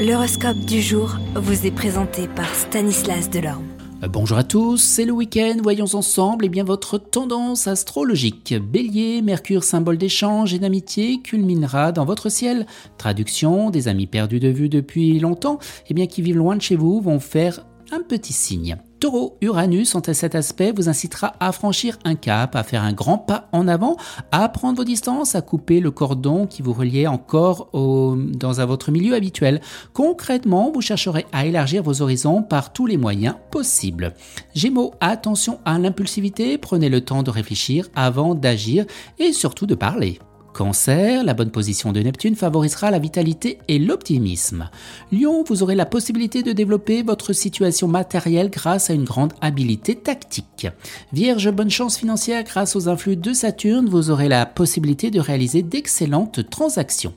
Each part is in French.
L'horoscope du jour vous est présenté par Stanislas Delorme. Euh, bonjour à tous, c'est le week-end, voyons ensemble eh bien votre tendance astrologique. Bélier, Mercure, symbole d'échange et d'amitié, culminera dans votre ciel. Traduction, des amis perdus de vue depuis longtemps, eh bien qui vivent loin de chez vous vont faire un petit signe. Taureau, Uranus, entre cet aspect, vous incitera à franchir un cap, à faire un grand pas en avant, à prendre vos distances, à couper le cordon qui vous reliait encore au, dans votre milieu habituel. Concrètement, vous chercherez à élargir vos horizons par tous les moyens possibles. Gémeaux, attention à l'impulsivité, prenez le temps de réfléchir avant d'agir et surtout de parler. Cancer, la bonne position de Neptune favorisera la vitalité et l'optimisme. Lion, vous aurez la possibilité de développer votre situation matérielle grâce à une grande habileté tactique. Vierge, bonne chance financière grâce aux influx de Saturne, vous aurez la possibilité de réaliser d'excellentes transactions.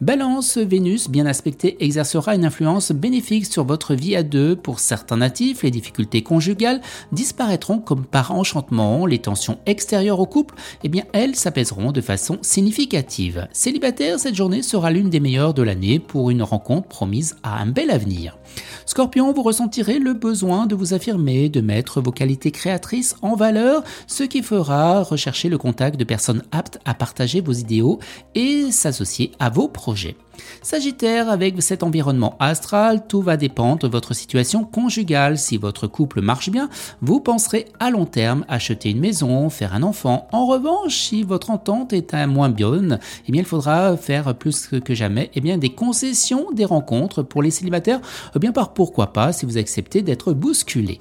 Balance, Vénus, bien aspectée, exercera une influence bénéfique sur votre vie à deux. Pour certains natifs, les difficultés conjugales disparaîtront comme par enchantement. Les tensions extérieures au couple, eh bien, elles s'apaiseront de façon significative. Célibataire, cette journée sera l'une des meilleures de l'année pour une rencontre promise à un bel avenir. Scorpion, vous ressentirez le besoin de vous affirmer, de mettre vos qualités créatrices en valeur, ce qui fera rechercher le contact de personnes aptes à partager vos idéaux et s'associer à vos projets. Sagittaire, avec cet environnement astral, tout va dépendre de votre situation conjugale. Si votre couple marche bien, vous penserez à long terme acheter une maison, faire un enfant. En revanche, si votre entente est un moins bonne, eh bien, il faudra faire plus que jamais eh bien, des concessions, des rencontres pour les célibataires, eh bien par pourquoi pas si vous acceptez d'être bousculé.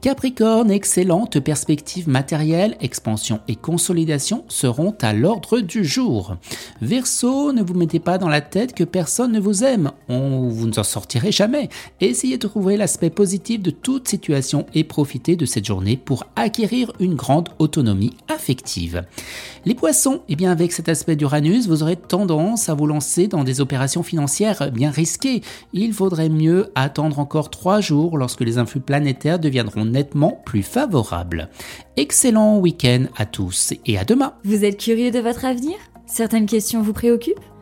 Capricorne, excellente perspective matérielle, expansion et consolidation seront à l'ordre du jour. Verseau, ne vous mettez pas dans la tête personne ne vous aime, vous ne en sortirez jamais. Essayez de trouver l'aspect positif de toute situation et profitez de cette journée pour acquérir une grande autonomie affective. Les poissons, eh bien avec cet aspect d'Uranus, vous aurez tendance à vous lancer dans des opérations financières bien risquées. Il faudrait mieux attendre encore trois jours lorsque les influx planétaires deviendront nettement plus favorables. Excellent week-end à tous et à demain. Vous êtes curieux de votre avenir? Certaines questions vous préoccupent?